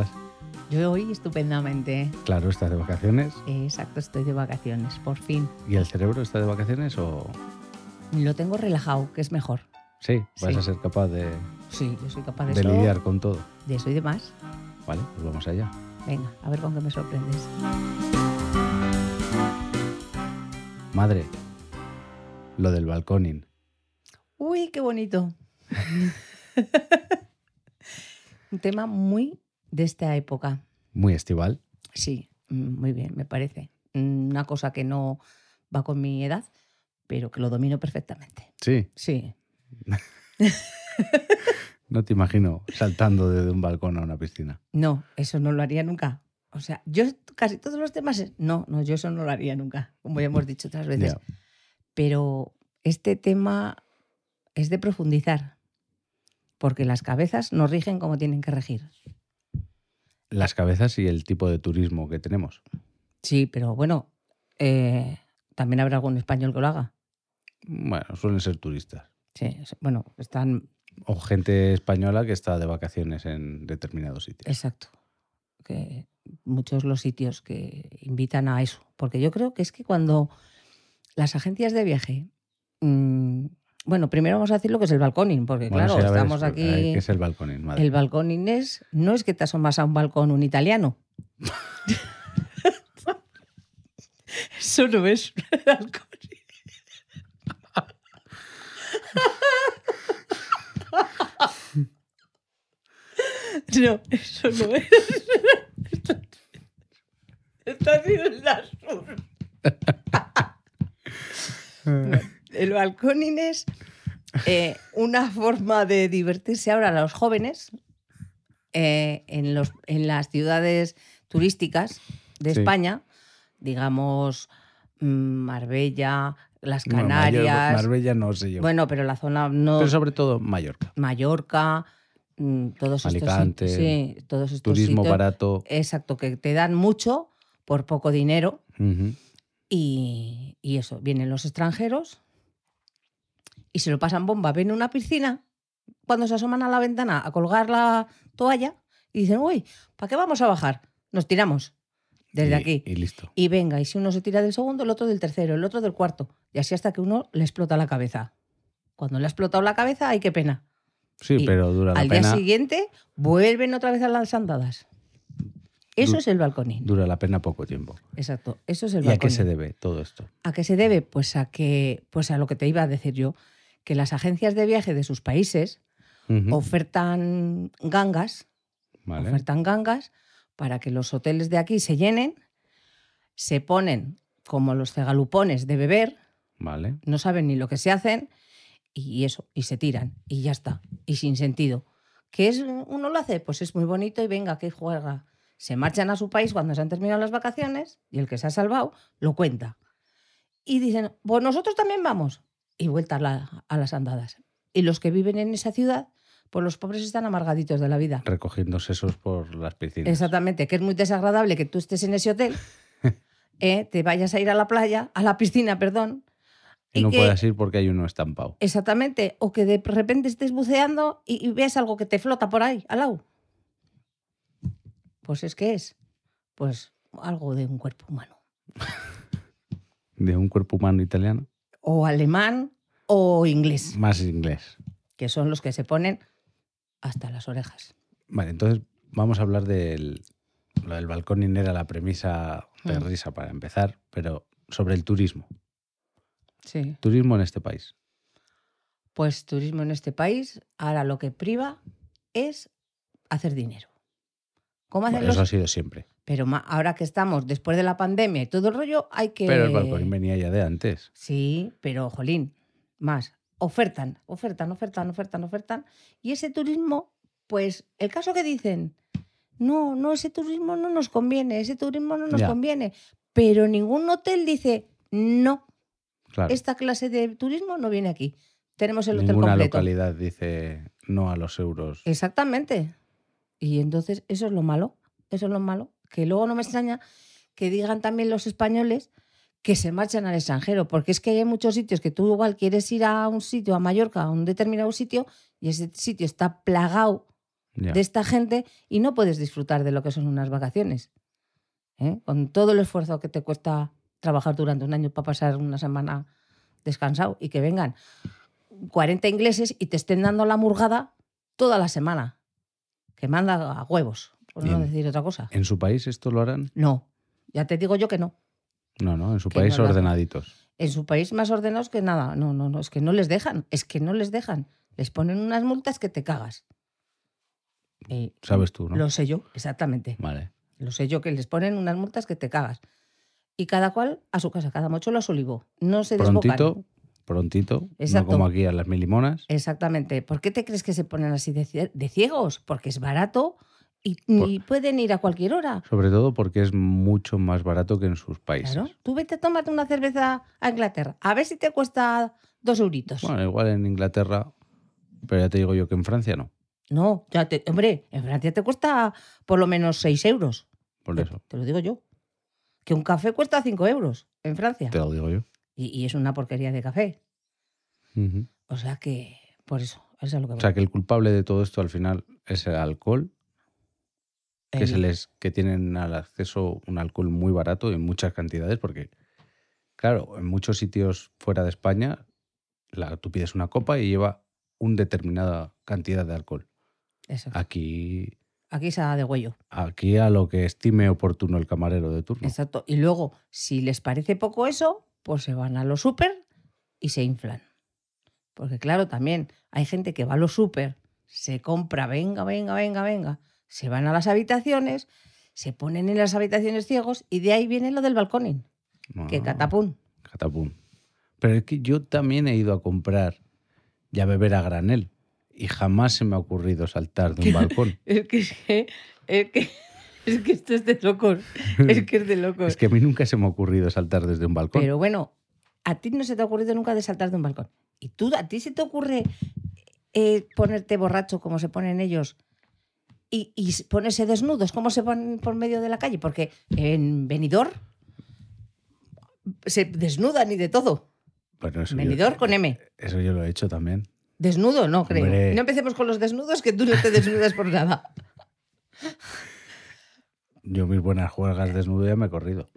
estás? Yo hoy estupendamente. Claro, estás de vacaciones. Exacto, estoy de vacaciones, por fin. ¿Y el cerebro está de vacaciones o...? Lo tengo relajado, que es mejor. Sí, vas Sí. a ser capaz de, Sí, yo soy capaz de, de eso. lidiar con todo. De eso y demás. Vale, pues vamos allá. Venga, a ver con qué me sorprendes. Madre, lo del balconing. Uy, qué bonito. Un tema muy de esta época. Muy estival. Sí, mm, muy bien, me parece. Mm, Una cosa que no va con mi edad, pero que lo domino perfectamente. Sí, Sí, no te imagino saltando desde un balcón a una piscina. no, eso no lo haría nunca. O sea, yo casi todos los temas, no, no, yo eso no lo haría nunca, como ya hemos dicho otras veces. Pero este tema es de profundizar, porque las cabezas nos rigen como tienen que regir. Las cabezas y el tipo de turismo que tenemos. Sí, pero bueno, eh, también habrá algún español que lo haga. Bueno, suelen ser turistas. Sí, bueno, están, O gente española que está de vacaciones en determinados sitios. exacto, que muchos los sitios que invitan a eso, porque yo creo que es que cuando las agencias de viaje, mm, bueno, primero vamos a decir lo que es el balconing, porque Bueno, claro, ver, estamos es- aquí... ¿Qué es el balconing, madre? El balconing es, no es que te asomas a un balcón un italiano. Eso no es un balcón. No, eso no es. Esto ha sido el sur. El balconing es eh, una forma de divertirse ahora a los jóvenes eh, en, los, en las ciudades turísticas de Sí. España, digamos mm, Marbella, las Canarias. Marbella no sé yo. Bueno, pero la zona no. Pero sobre todo Mallorca. Mallorca, mm, todos Alicante, estos. Sí, todos estos Turismo sitios. barato. Exacto, que te dan mucho por poco dinero. Y, y eso, vienen los extranjeros y se lo pasan bomba. Ven una piscina cuando se asoman a la ventana a colgar la toalla y dicen, uy, ¿para qué vamos a bajar? Nos tiramos desde Y- aquí. Y listo. Y venga, y si uno se tira del segundo, el otro del tercero, el otro del cuarto. Y así hasta que uno le explota la cabeza. Cuando le ha explotado la cabeza, ay, qué pena. Sí, y pero dura la Al pena. día siguiente, vuelven otra vez a las andadas. Eso Du- es el balconín. Dura la pena poco tiempo. Exacto, eso es el ¿Y a qué se debe todo esto? ¿A qué se debe? Pues a que, pues a lo que te iba a decir yo, que las agencias de viaje de sus países ofertan gangas, Vale. ofertan gangas para que los hoteles de aquí se llenen, se ponen como los cegalupones de beber, Vale. no saben ni lo que se hacen y eso, y se tiran y ya está, y sin sentido. ¿Qué es uno lo hace? Pues es muy bonito y venga, que juega. Se marchan a su país cuando se han terminado las vacaciones y el que se ha salvado lo cuenta. Y dicen, pues nosotros también vamos. Y vuelta a, la- a las andadas. Y los que viven en esa ciudad, pues los pobres están amargaditos de la vida. Recogiendo sesos por las piscinas. Exactamente, que es muy desagradable que tú estés en ese hotel, eh, te vayas a ir a la playa, a la piscina, perdón. Y no que- puedas ir porque hay uno estampado. Exactamente. O que de repente estés buceando y, y ves algo que te flota por ahí, al lado. Pues es que es. Pues algo de un cuerpo humano. De un cuerpo humano italiano. O alemán o inglés, Más inglés. que son los que se ponen hasta las orejas. Vale, entonces vamos a hablar del. Lo del balconing era la premisa de Mm. risa para empezar, pero sobre el turismo. Sí. Turismo en este país. Pues turismo en este país, ahora lo que priva es hacer dinero. ¿Cómo hacen Bueno, los- eso ha sido siempre. Pero ahora que estamos después de la pandemia y todo el rollo, hay que... Pero el balconing venía ya de antes. Sí, pero jolín, más. Ofertan, ofertan, ofertan, ofertan, ofertan. Y ese turismo, pues el caso que dicen, no, no, ese turismo no nos conviene, ese turismo no nos Ya. conviene. Pero ningún hotel dice, no, Claro. esta clase de turismo no viene aquí. Tenemos el hotel Ninguna completo. localidad dice no a los euros. Exactamente. Y entonces eso es lo malo, eso es lo malo, que luego no me extraña que digan también los españoles que se marchan al extranjero, porque es que hay muchos sitios que tú igual quieres ir a un sitio, a Mallorca, a un determinado sitio, y ese sitio está plagado de esta gente y no puedes disfrutar de lo que son unas vacaciones. ¿eh? Con todo el esfuerzo que te cuesta trabajar durante un año para pasar una semana descansado y que vengan 40 ingleses y te estén dando la murgada toda la semana. Que manda a huevos, por no Bien. decir otra cosa. ¿En su país esto lo harán? No, ya te digo yo que no. No, no, en su Que país no ordenaditos. En su país más ordenados que nada. No, no, no, es que no les dejan, es que no les dejan. Les ponen unas multas que te cagas. Y Sabes tú, ¿no? Lo sé yo, exactamente. Vale. Lo sé yo, que les ponen unas multas que te cagas. Y cada cual a su casa, cada mochuelo a su olivo. No se desbocan. Prontito, prontito, Exacto. no como aquí a las milimonas. Exactamente. ¿Por qué te crees que se ponen así de, de ciegos? Porque es barato y, Por- y pueden ir a cualquier hora. Sobre todo porque es mucho más barato que en sus países. Claro. Tú vete a tomarte una cerveza a Inglaterra. A ver si te cuesta dos euritos. Bueno, igual en Inglaterra, pero ya te digo yo que en Francia no. No, ya te, hombre, en Francia te cuesta por lo menos 6 euros. Por eso, Te lo digo yo. Que un café cuesta 5 euros en Francia. te lo digo yo. Y, y es una porquería de café. O sea que, por eso, eso es lo que O sea que el culpable de todo esto al final es el alcohol, que, El- se les, que tienen al acceso un alcohol muy barato en muchas cantidades, porque, claro, en muchos sitios fuera de España, la, tú pides una copa y lleva una determinada cantidad de alcohol. eso. Aquí, Aquí se da de huello. aquí a lo que estime oportuno el camarero de turno. Exacto. Y luego, si les parece poco eso, pues se van a los súper y se inflan. Porque claro, también hay gente que va a los súper, se compra, venga, venga, venga, venga, se van a las habitaciones, se ponen en las habitaciones ciegos y de ahí viene lo del balconing, que Ah, catapún. catapum. Pero es que yo también he ido a comprar y a beber a granel y jamás se me ha ocurrido saltar de un balcón. Es que, es que, es que, es que esto es de locos. Es que es de locos. Es que a mí nunca se me ha ocurrido saltar desde un balcón. Pero bueno, a ti no se te ha ocurrido nunca de saltar de un balcón. ¿Y tú, a ti se te ocurre eh, ponerte borracho como se ponen ellos y, y ponerse desnudos como se ponen por medio de la calle? Porque en Benidorm se desnudan y de todo. Bueno, yo, Benidorm con M. eso yo lo he hecho también. Desnudo, no creo. Hombre. No empecemos con los desnudos, que tú no te desnudas por nada. Yo mis buenas juegas desnudo ya me he corrido.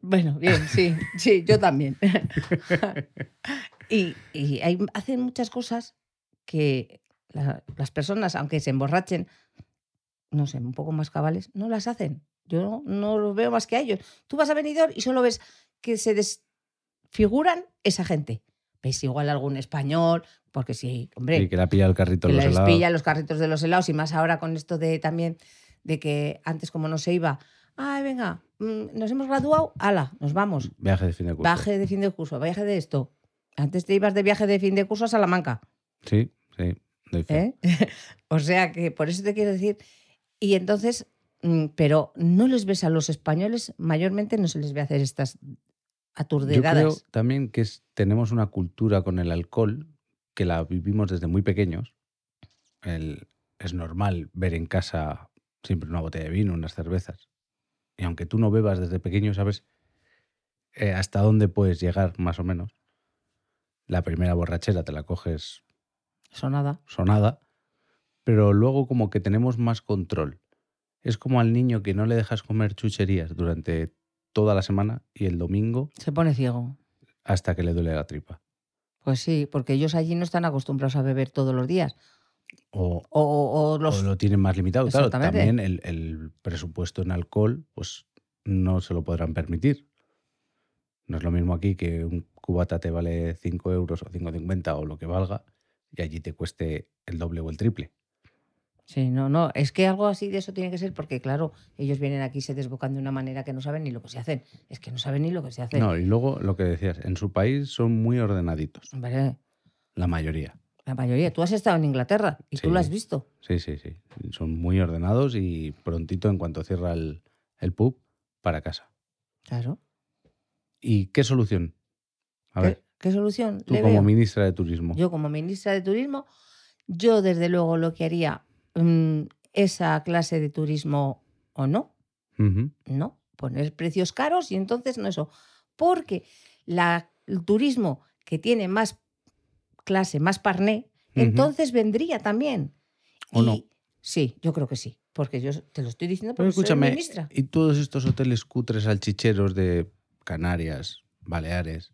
Bueno, bien, sí, sí, yo también. y y hay- hacen muchas cosas que la- las personas, aunque se emborrachen, no sé, un poco más cabales, no las hacen. Yo no los veo más que a ellos. Tú vas a Benidorm y solo ves que se desfiguran esa gente. Ves igual algún español, porque sí, hombre, Y que la pilla el carrito que de los helados. pilla los carritos de los helados y más ahora con esto de también de que antes como no se iba, ay, venga, mm, nos hemos graduado, ala, nos vamos. Viaje de fin de curso. Viaje de fin de curso, viaje de esto. Antes te ibas de viaje de fin de curso a Salamanca, Sí, sí. ¿eh? o sea que por eso te quiero decir. Y entonces, mm, pero no les ves a los españoles, mayormente no se les ve hacer estas Yo creo aturdedadas. también que es- tenemos una cultura con el alcohol que la vivimos desde muy pequeños. El- es normal ver en casa siempre una botella de vino, unas cervezas. Y aunque tú no bebas desde pequeño, sabes eh, hasta dónde puedes llegar, más o menos. La primera borrachera te la coges Sonada. sonada, pero luego como que tenemos más control. Es como al niño que no le dejas comer chucherías durante toda la semana y el domingo Se pone ciego. hasta que le duele la tripa. Pues sí, porque ellos allí no están acostumbrados a beber todos los días. O, O, los o lo tienen más limitado. Claro, también el, el presupuesto en alcohol pues no se lo podrán permitir. No es lo mismo aquí que un cubata te vale 5 euros o 5,50 o lo que valga y allí te cueste el doble o el triple. Sí, no, no, es que algo así de eso tiene que ser porque, claro, ellos vienen aquí y se desbocan de una manera que no saben ni lo que se hacen. Es que no saben ni lo que se hace. No, y luego lo que decías, en su país son muy ordenaditos, Hombre, la mayoría. la mayoría. Tú has estado en Inglaterra y tú lo has visto. Sí, sí, sí. Son muy ordenados y prontito en cuanto cierra el, el pub, para casa. Claro. ¿Y qué solución? A ¿Qué, ver, qué solución tú le como veo? ministra de Turismo. Yo como ministra de Turismo, yo desde luego lo que haría, mm, esa clase de turismo o no, no, poner precios caros y entonces no eso. Porque la, el turismo que tiene más clase, más parné, entonces vendría también. O y, no. Sí, yo creo que sí. Porque yo te lo estoy diciendo Pero porque soy escúchame, ministra. y todos estos hoteles cutres salchicheros de Canarias, Baleares,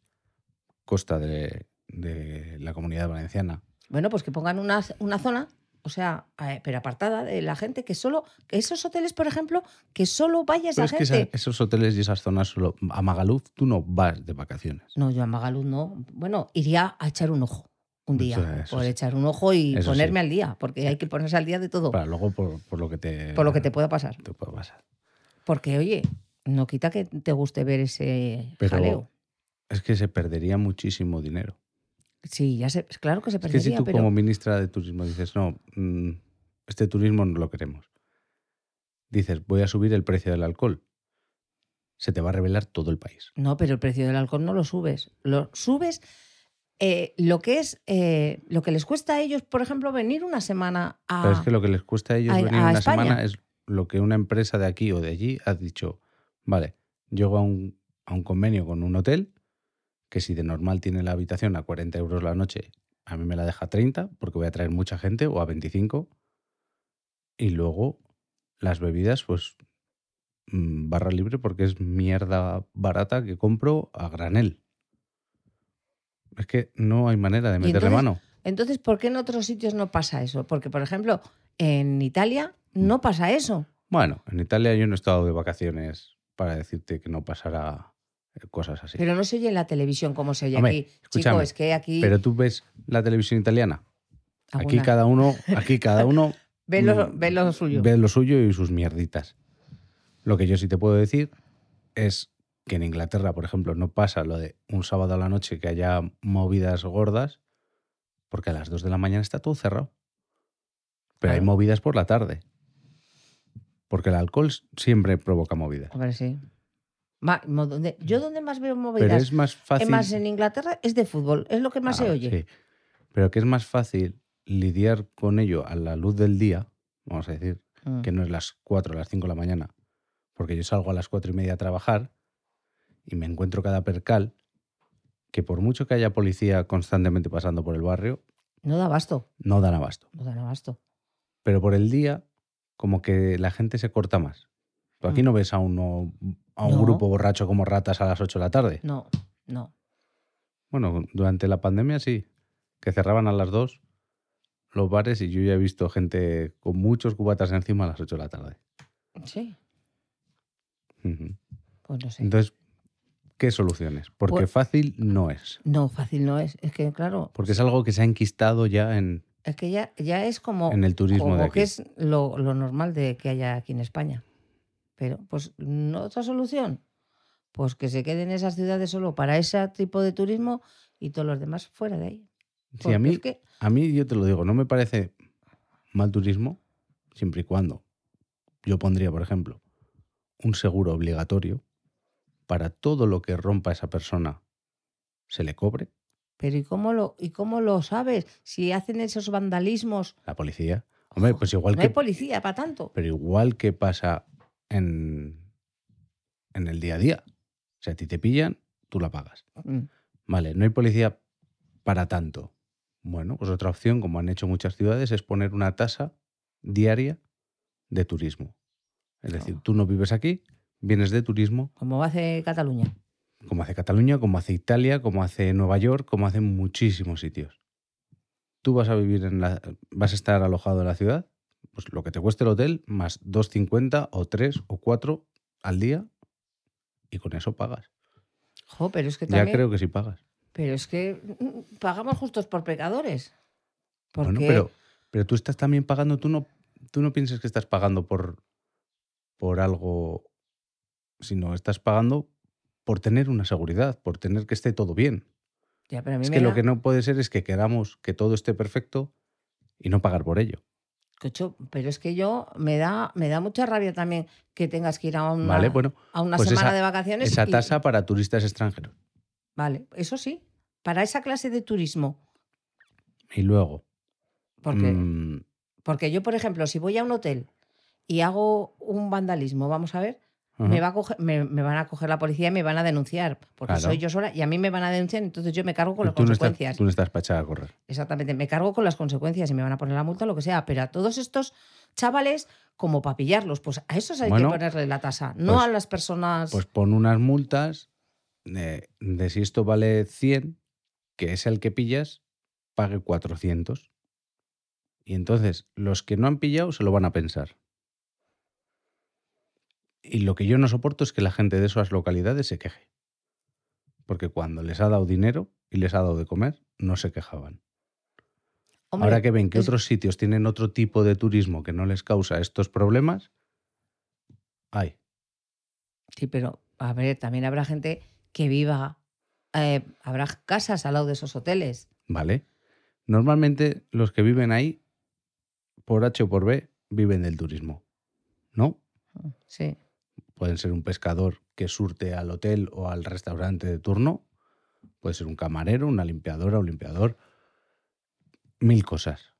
costa de, de la comunidad valenciana. Bueno, pues que pongan una, una zona, o sea, pero apartada de la gente, que solo, esos hoteles, por ejemplo, que solo vaya esa Pero es gente. esos hoteles y esas zonas solo. A Magaluf tú no vas de vacaciones. No, yo a Magaluz no. Bueno, iría a echar un ojo un día. Eso- eso por echar un ojo y Eso ponerme sí. al día, porque hay que ponerse al día de todo, Para luego por, por lo que te. por lo que te pueda pasar. te pueda pasar. Porque, oye, no quita que te guste ver ese Pero jaleo. es que se perdería muchísimo dinero. Sí, ya sé, claro que se Es que perdería, si tú pero como ministra de turismo dices, no, mm, este turismo no lo queremos. Dices, voy a subir el precio del alcohol. Se te va a revelar todo el país. no, pero el precio del alcohol no lo subes. Lo subes eh, lo que es eh, lo que les cuesta a ellos, por ejemplo, venir una semana a. Pero es que lo que les cuesta a ellos a- venir a una España. semana es lo que una empresa de aquí o de allí ha dicho, vale, llego a un, a un convenio con un hotel que si de normal tiene la habitación a 40 euros la noche, a mí me la deja a 30 porque voy a traer mucha gente o a 25. Y luego las bebidas, pues mm, barra libre porque es mierda barata que compro a granel. Es que no hay manera de meterle entonces, mano. Entonces, ¿por qué en otros sitios no pasa eso? Porque, por ejemplo, en Italia no pasa eso. Bueno, en Italia yo no he estado de vacaciones para decirte que no pasara eh, cosas así. Pero, Pero no se oye en la televisión como se oye Hombre, aquí. Chico, es que aquí. tú ves la televisión italiana. Aquí cada uno, aquí cada uno ve, lo, mm, ve lo suyo. ve lo suyo y sus mierditas. Lo que yo sí te puedo decir es que en Inglaterra, por ejemplo, no pasa lo de un sábado a la noche que haya movidas gordas, porque a las 2 de la mañana está todo cerrado. Pero hay movidas por la tarde. Porque el alcohol siempre provoca movidas. Hombre, sí. Ma- mo- donde- yo donde más veo movidas, Pero es más fácil. más en Inglaterra, es de fútbol. Es lo que más Ah, se oye. sí. Pero que es más fácil lidiar con ello a la luz del día, vamos a decir, Mm. que no es las 4 o las 5 de la mañana, porque yo salgo a las 4 y media a trabajar y me encuentro cada percal que por mucho que haya policía constantemente pasando por el barrio, No da abasto. no dan abasto. No dan abasto. Pero por el día, como que la gente se corta más. Tú aquí Mm. no ves a, uno, a un No. grupo borracho como ratas a las 8 de la tarde. No, no. Bueno, durante la pandemia sí, que cerraban a las 2 los bares y yo ya he visto gente con muchos cubatas encima a las 8 de la tarde. Sí, pues no sé. Entonces, ¿qué soluciones? Porque Pues- fácil no es. no, fácil no es. Es que, claro, Porque es algo que se ha enquistado ya en, es que ya, ya es como, en el turismo como de aquí. que es lo, lo normal de que haya aquí en España. Pero, pues, ¿no otra solución? Pues que se queden esas ciudades solo para ese tipo de turismo y todos los demás fuera de ahí. Sí, a mí, es que- a mí, yo te lo digo, no me parece mal turismo, siempre y cuando yo pondría, por ejemplo, un seguro obligatorio para todo lo que rompa esa persona se le cobre, Pero ¿y cómo lo, y cómo lo sabes? Si hacen esos vandalismos. la policía. Hombre, pues igual no que hay policía para tanto. Pero igual que pasa en, en el día a día. O sea, a ti te pillan, tú la pagas. Mm. Vale, no hay policía para tanto. Bueno, pues otra opción, como han hecho muchas ciudades, es poner una tasa diaria de turismo. Es decir, Oh. tú no vives aquí, vienes de turismo, Como hace Cataluña. como hace Cataluña, como hace Italia, como hace Nueva York, como hacen muchísimos sitios. Tú vas a vivir en la. vas a estar alojado en la ciudad, pues lo que te cueste el hotel, más 2,50 o 3 o 4 al día, y con eso pagas. Jo, pero es que Ya creo que sí pagas. Pero es que mm, pagamos justos por pecadores. Porque Bueno, pero, pero tú estás también pagando, tú no, tú no pienses que estás pagando por, por algo, sino estás pagando por tener una seguridad, por tener que esté todo bien. Ya, pero a mí Es me que da- lo que no puede ser es que queramos que todo esté perfecto y no pagar por ello. Cocho, pero es que yo me da, me da mucha rabia también que tengas que ir a una, Vale, bueno, a una pues semana esa- de vacaciones. esa y- tasa para turistas extranjeros. Vale, eso sí. Para esa clase de turismo. Y luego, Porque, mm, porque yo, por ejemplo, si voy a un hotel y hago un vandalismo, vamos a ver. Me, va a coger- me, me van a coger la policía y me van a denunciar, porque Claro. soy yo sola y a mí me van a denunciar, entonces yo me cargo con las tú, no estás, consecuencias. tú no estás echar a correr. Exactamente, me cargo con las consecuencias y me van a poner la multa, lo que sea, pero a todos estos chavales, como para pillarlos, pues a esos hay Bueno, que ponerle la tasa, no pues- a las personas... Pues pon unas multas de, de si esto vale 100, que es el que pillas, pague 400. Y entonces los que no han pillado se lo van a pensar. Y lo que yo no soporto es que la gente de esas localidades se queje. Porque cuando les ha dado dinero y les ha dado de comer, no se quejaban. Hombre, Ahora que ven que es- otros sitios tienen otro tipo de turismo que no les causa estos problemas, ay, Sí, pero a ver, también habrá gente que viva, eh, habrá casas al lado de esos hoteles. ¿vale? Normalmente los que viven ahí, por H o por B, viven del turismo, ¿no? Sí. Pueden ser un pescador que surte al hotel o al restaurante de turno, puede ser un camarero, una limpiadora, un limpiador, mil cosas.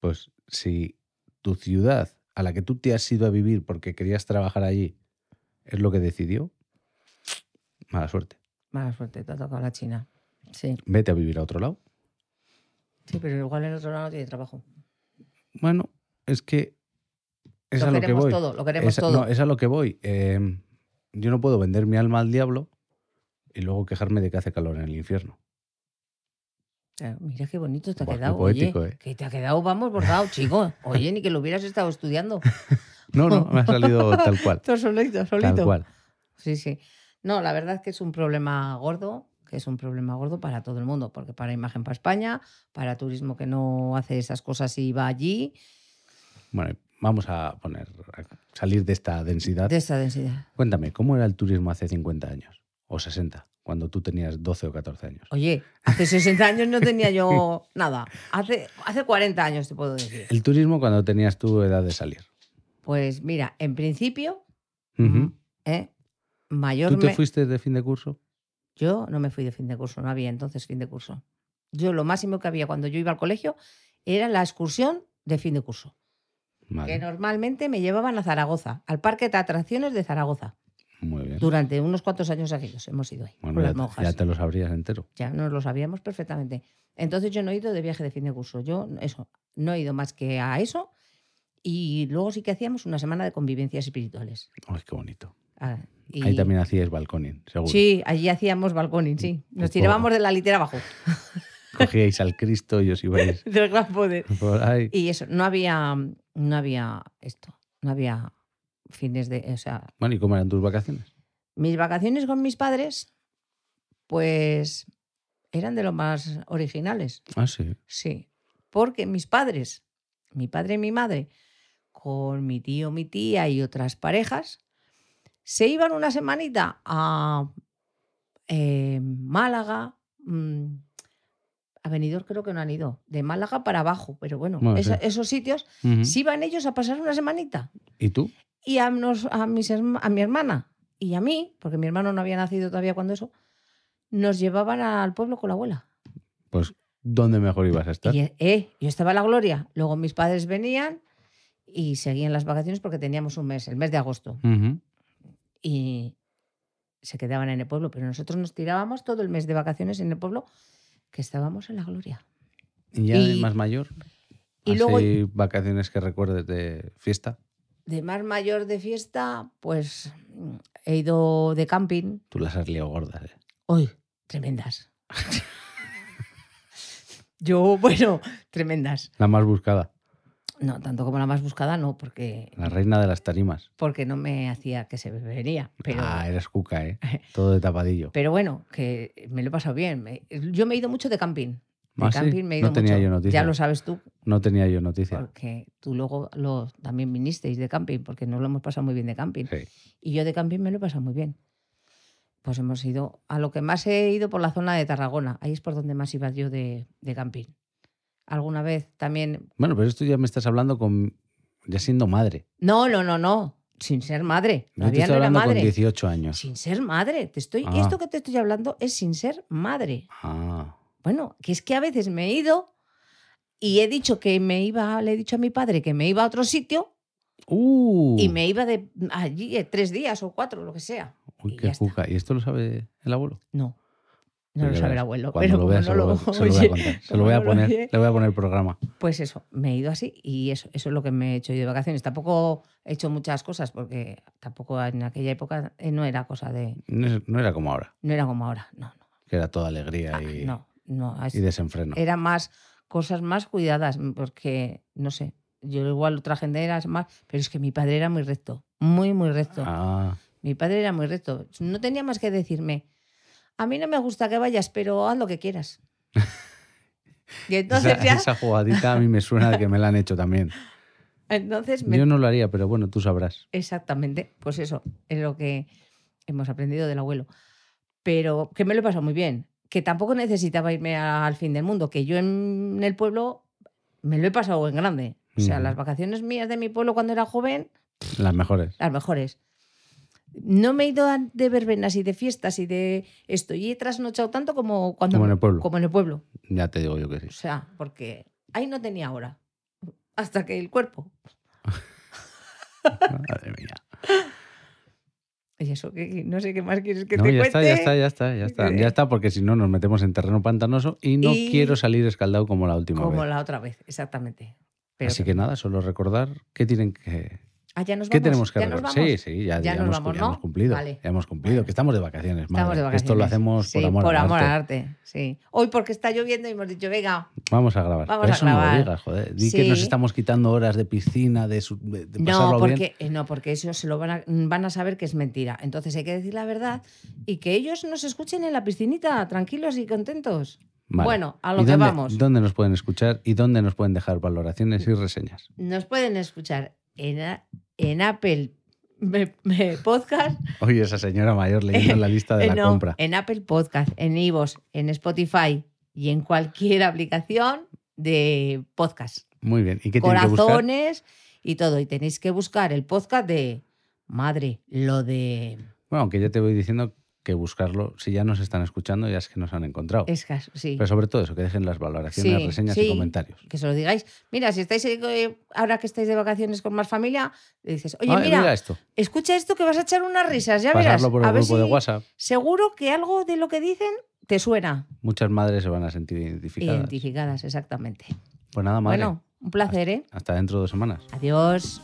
Pues si tu ciudad a la que tú te has ido a vivir porque querías trabajar allí es lo que decidió, mala suerte. Mala suerte, te ha tocado la China. Sí, Vete a vivir a otro lado. sí, pero igual en otro lado no tiene trabajo. Bueno, es que es lo a lo que queremos voy. todo, lo queremos es, todo. no, es a lo que voy. Eh, yo no puedo vender mi alma al diablo y luego quejarme de que hace calor en el infierno. Claro, Mira qué bonito te ha Buah, quedado. poético, oye, ¿eh? Que te ha quedado, vamos, bordado, chico. Oye, ni que lo hubieras estado estudiando. No, no, me ha salido tal cual. Todo solito, Tal cual. Sí, sí. No, la verdad es que es un problema gordo, que es un problema gordo para todo el mundo, porque para imagen para España, para turismo que no hace esas cosas y va allí, Bueno, vamos a poner, a salir de esta densidad. de esta densidad. Cuéntame, ¿cómo era el turismo hace 50 años? O 60, cuando tú tenías 12 o 14 años. Oye, hace 60 años no tenía yo nada. Hace, hace 40 años te puedo decir. El turismo cuando tenías tu edad de salir. Pues mira, en principio, Ujú. ¿eh? ¿Tú mayor te me- fuiste de fin de curso? Yo no me fui de fin de curso, no había entonces fin de curso. Yo lo máximo que había cuando yo iba al colegio era la excursión de fin de curso, Vale, que normalmente me llevaban a Zaragoza, al parque de atracciones de Zaragoza. muy bien. Durante unos cuantos años aquellos hemos ido ahí, Bueno, con ya, las monjas. ya te lo sabrías entero. Ya nos lo sabíamos perfectamente. Entonces yo no he ido de viaje de fin de curso. Yo, eso, no he ido más que a eso. Y luego sí que hacíamos una semana de convivencias espirituales. Ay, qué bonito. Ah, y- Ahí también hacías balconing, seguro. Sí, allí hacíamos balconing, sí. Nos Poco. tirábamos de la litera abajo. Cogíais al Cristo y os ibais Del gran poder. por ahí. Y eso, no había, no había esto, no había fines de, o sea, Bueno, ¿y cómo eran tus vacaciones? mis vacaciones con mis padres, pues eran de lo más originales, Ah, sí. sí, porque mis padres, mi padre y mi madre, con mi tío, mi tía y otras parejas, se iban una semanita a eh, Málaga, mm, Benidorm creo que no han ido, de Málaga para abajo, pero bueno, Bueno, esa- sí. esos sitios Ujú. se iban ellos a pasar una semanita. ¿Y tú? Y a, nos- a, mis a mi hermana y a mí, porque mi hermano no había nacido todavía cuando eso, nos llevaban al pueblo con la abuela. Pues, ¿dónde mejor ibas a estar? Y eh, yo estaba en la gloria. Luego mis padres venían y seguían las vacaciones porque teníamos un mes, el mes de agosto. Ujú. Y se quedaban en el pueblo, pero nosotros nos tirábamos todo el mes de vacaciones en el pueblo que estábamos en la gloria. ¿Y ya de Y- más mayor? y ¿Así luego- vacaciones que recuerdes de fiesta? De más mayor de fiesta, pues he ido de camping. Tú las has liado gordas, ¿eh? ¡Uy! Tremendas. Yo, bueno, tremendas. La más buscada. No, tanto como la más buscada, no, porque, La reina de las tarimas. porque no me hacía que se bebería. Pero, Ah, eres cuca, ¿eh? Todo de tapadillo. pero bueno, que me lo he pasado bien. Yo me he ido mucho de camping. De Ah, sí, camping me he no ido tenía mucho. yo noticia. Ya lo sabes tú, No tenía yo noticia. porque tú luego lo, también vinisteis de camping, porque nos lo hemos pasado muy bien de camping. Sí. Y yo de camping me lo he pasado muy bien. Pues hemos ido, a lo que más he ido por la zona de Tarragona. Ahí es por donde más iba yo de, de camping. Alguna vez también. Bueno, pero esto ya me estás hablando con. ya siendo madre. No, no, no, no. Sin ser madre. Yo te Todavía estoy no era con madre. 18 años. Sin ser madre. Te estoy, Ah. Esto que te estoy hablando es sin ser madre. Ah, Bueno, que es que a veces me he ido y he dicho que me iba, le he dicho a mi padre que me iba a otro sitio ¡Uh! Y me iba de allí eh, tres días o cuatro, lo que sea. Uy, y qué cuca. ¿Y esto lo sabe el abuelo? No. No lo sabe el abuelo. Pero lo vea, no lo, se lo voy a contar. Se lo voy a poner, oye, le voy a poner el programa. Pues eso, me he ido así y eso, eso es lo que me he hecho yo de vacaciones. Tampoco he hecho muchas cosas porque tampoco en aquella época eh, no era cosa de. No, era como ahora, No era como ahora. No, no. que era toda alegría Ah, y, no, no. es- y desenfreno. Era más cosas más cuidadas porque, no sé, yo igual otra gente era más. Pero es que mi padre era muy recto. Muy, muy recto. Ah, Mi padre era muy recto. No tenía más que decirme, a mí no me gusta que vayas, pero haz lo que quieras. Y entonces esa, ya, esa jugadita a mí me suena de que me la han hecho también. entonces me- Yo no lo haría, pero bueno, tú sabrás. Exactamente, pues eso es lo que hemos aprendido del abuelo. Pero que me lo he pasado muy bien, que tampoco necesitaba irme al fin del mundo, que yo en el pueblo me lo he pasado en grande. O sea, las vacaciones mías de mi pueblo cuando era joven, Las mejores. las mejores. No me he ido a- de verbenas y de fiestas y de esto, y he trasnochado tanto como cuando Como en el pueblo. Como en el pueblo. Ya te digo yo que sí. O sea, porque ahí no tenía hora. Hasta que el cuerpo. Madre mía. Y eso, que no sé qué más quieres que No, te ya cuente. está, ya está, ya está, ya está. Ya está, porque si no nos metemos en terreno pantanoso y no Y- quiero salir escaldado como la última Como vez. la otra vez, exactamente. Pero Así que nada, solo recordar qué tienen que. Ah, ya nos ¿Qué tenemos que ¿Ya recordar? Sí, sí, ya, Ya ya nos hemos, vamos, ya ¿no? hemos cumplido. Vale. Ya hemos cumplido, que estamos de vacaciones, Estamos madre. de vacaciones. Esto lo hacemos por amor por al amor arte. al arte. Sí. Hoy porque está lloviendo y hemos dicho, venga, Vamos a grabar. Vamos Pero a eso no grabar. lo digas, joder. Di que nos estamos quitando horas de piscina, de, su- de- de no pasarlo bien. porque, eh, no, porque eso se lo van a, van a saber que es mentira. Entonces hay que decir la verdad y que ellos nos escuchen en la piscinita, tranquilos y contentos. Vale. Bueno, a lo ¿Y que dónde, vamos. ¿Dónde nos pueden escuchar y dónde nos pueden dejar valoraciones y reseñas? Nos pueden escuchar en, en Apple me- me Podcast, Oye, esa señora mayor leyendo la lista de eh, la no, compra. en Apple Podcast, en Ivos, en Spotify y en cualquier aplicación de podcast. Muy bien. ¿Y qué que? Corazones y todo. Y tenéis que buscar el podcast de Madre, lo de Bueno, aunque ya te voy diciendo que buscarlo, si ya nos están escuchando, ya es que nos han encontrado. Escas, sí. Pero sobre todo eso, que dejen las valoraciones, Sí, reseñas sí. y comentarios. que se lo digáis. Mira, si estáis eh, ahora que estáis de vacaciones con más familia, dices, oye, mira, esto. escucha esto que vas a echar unas risas, ya verás. Pasarlo por a el ver grupo de WhatsApp. Seguro que algo de lo que dicen te suena. Muchas madres se van a sentir identificadas. Identificadas, exactamente. Pues nada, madre. Bueno, un placer, ¿eh? Hasta dentro de dos semanas. Adiós.